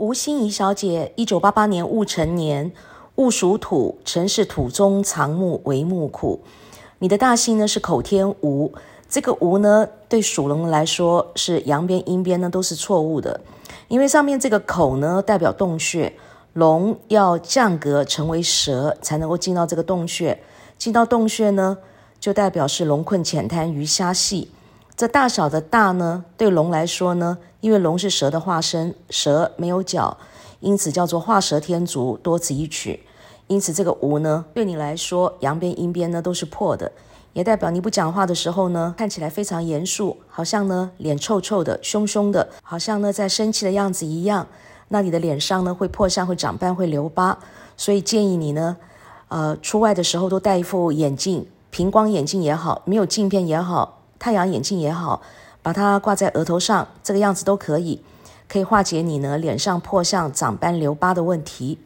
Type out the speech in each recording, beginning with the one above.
吴心怡小姐，一九八八年戊辰年，戊属土，辰是土中藏木为木库。你的大姓呢是口天吴，这个吴呢对属龙来说是阳边阴边呢都是错误的，因为上面这个口呢代表洞穴，龙要降格成为蛇才能够进到这个洞穴，进到洞穴呢就代表是龙困浅滩鱼虾细。这大小的大呢，对龙来说呢，因为龙是蛇的化身，蛇没有脚，因此叫做画蛇添足，多此一举。因此这个无呢，对你来说，阳边阴边呢都是破的，也代表你不讲话的时候呢，看起来非常严肃，好像呢脸臭臭的、凶凶的，好像呢在生气的样子一样。那你的脸上呢会破相、会长斑、会留疤，所以建议你呢，呃，出外的时候都戴一副眼镜，平光眼镜也好，没有镜片也好。太阳眼镜也好，把它挂在额头上，这个样子都可以，可以化解你呢脸上破相、长斑、留疤的问题。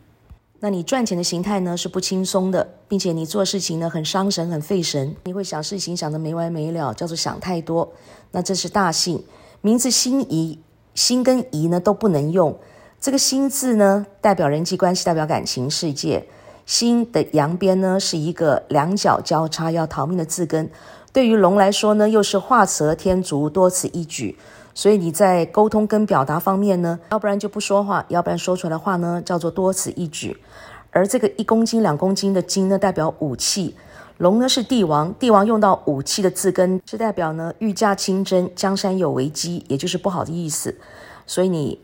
那你赚钱的形态呢是不轻松的，并且你做事情呢很伤神、很费神，你会想事情想得没完没了，叫做想太多。那这是大幸，名字心仪，心跟仪呢都不能用。这个心字呢代表人际关系，代表感情世界。心的阳边呢是一个两脚交叉要逃命的字根。对于龙来说呢，又是画蛇添足，多此一举。所以你在沟通跟表达方面呢，要不然就不说话，要不然说出来的话呢，叫做多此一举。而这个一公斤、两公斤的斤呢，代表武器。龙呢是帝王，帝王用到武器的字根，是代表呢御驾亲征，江山有危机，也就是不好的意思。所以你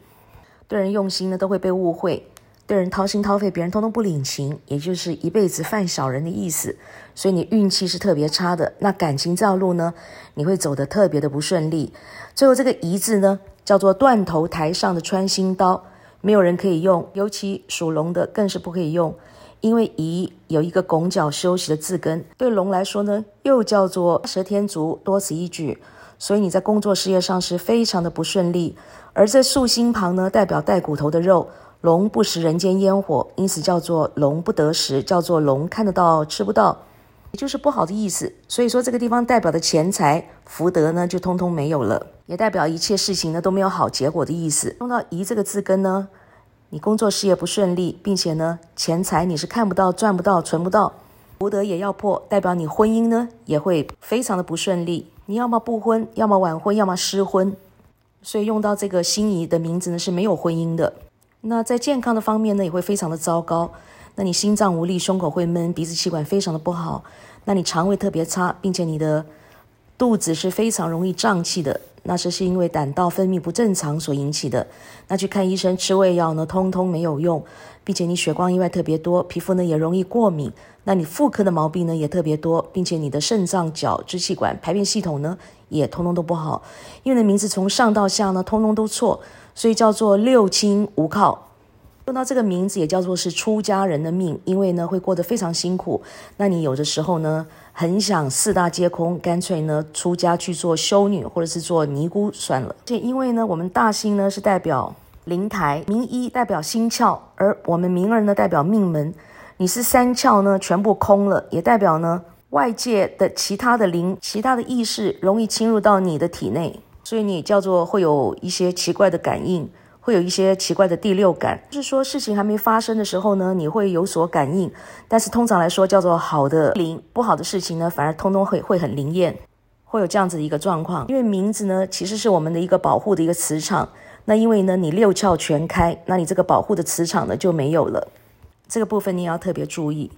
对人用心呢，都会被误会。对人掏心掏肺，别人通通不领情，也就是一辈子犯小人的意思。所以你运气是特别差的。那感情这条路呢，你会走得特别的不顺利。最后这个“夷”字呢，叫做断头台上的穿心刀，没有人可以用，尤其属龙的更是不可以用，因为“夷”有一个拱脚休息的字根，对龙来说呢，又叫做蛇天足，多此一举。所以你在工作事业上是非常的不顺利。而这竖心旁呢，代表带骨头的肉。龙不食人间烟火，因此叫做龙不得食，叫做龙看得到吃不到，也就是不好的意思。所以说这个地方代表的钱财福德呢，就通通没有了，也代表一切事情呢都没有好结果的意思。用到“宜”这个字根呢，你工作事业不顺利，并且呢钱财你是看不到、赚不到、存不到，福德也要破，代表你婚姻呢也会非常的不顺利。你要么不婚，要么晚婚，要么失婚。所以用到这个心仪的名字呢是没有婚姻的。那在健康的方面呢，也会非常的糟糕。那你心脏无力，胸口会闷，鼻子气管非常的不好。那你肠胃特别差，并且你的肚子是非常容易胀气的。那是是因为胆道分泌不正常所引起的。那去看医生吃胃药呢，通通没有用，并且你血光意外特别多，皮肤呢也容易过敏。那你妇科的毛病呢也特别多，并且你的肾脏、角、支气管、排便系统呢也通通都不好。因为的名字从上到下呢，通通都错。所以叫做六亲无靠，用到这个名字也叫做是出家人的命，因为呢会过得非常辛苦。那你有的时候呢很想四大皆空，干脆呢出家去做修女或者是做尼姑算了。这因为呢我们大星呢是代表灵台，名一代表心窍，而我们名儿呢代表命门。你是三窍呢全部空了，也代表呢外界的其他的灵、其他的意识容易侵入到你的体内。所以你叫做会有一些奇怪的感应，会有一些奇怪的第六感，就是说事情还没发生的时候呢，你会有所感应。但是通常来说叫做好的灵，不好的事情呢，反而通通会会很灵验，会有这样子的一个状况。因为名字呢，其实是我们的一个保护的一个磁场。那因为呢，你六窍全开，那你这个保护的磁场呢就没有了。这个部分你也要特别注意。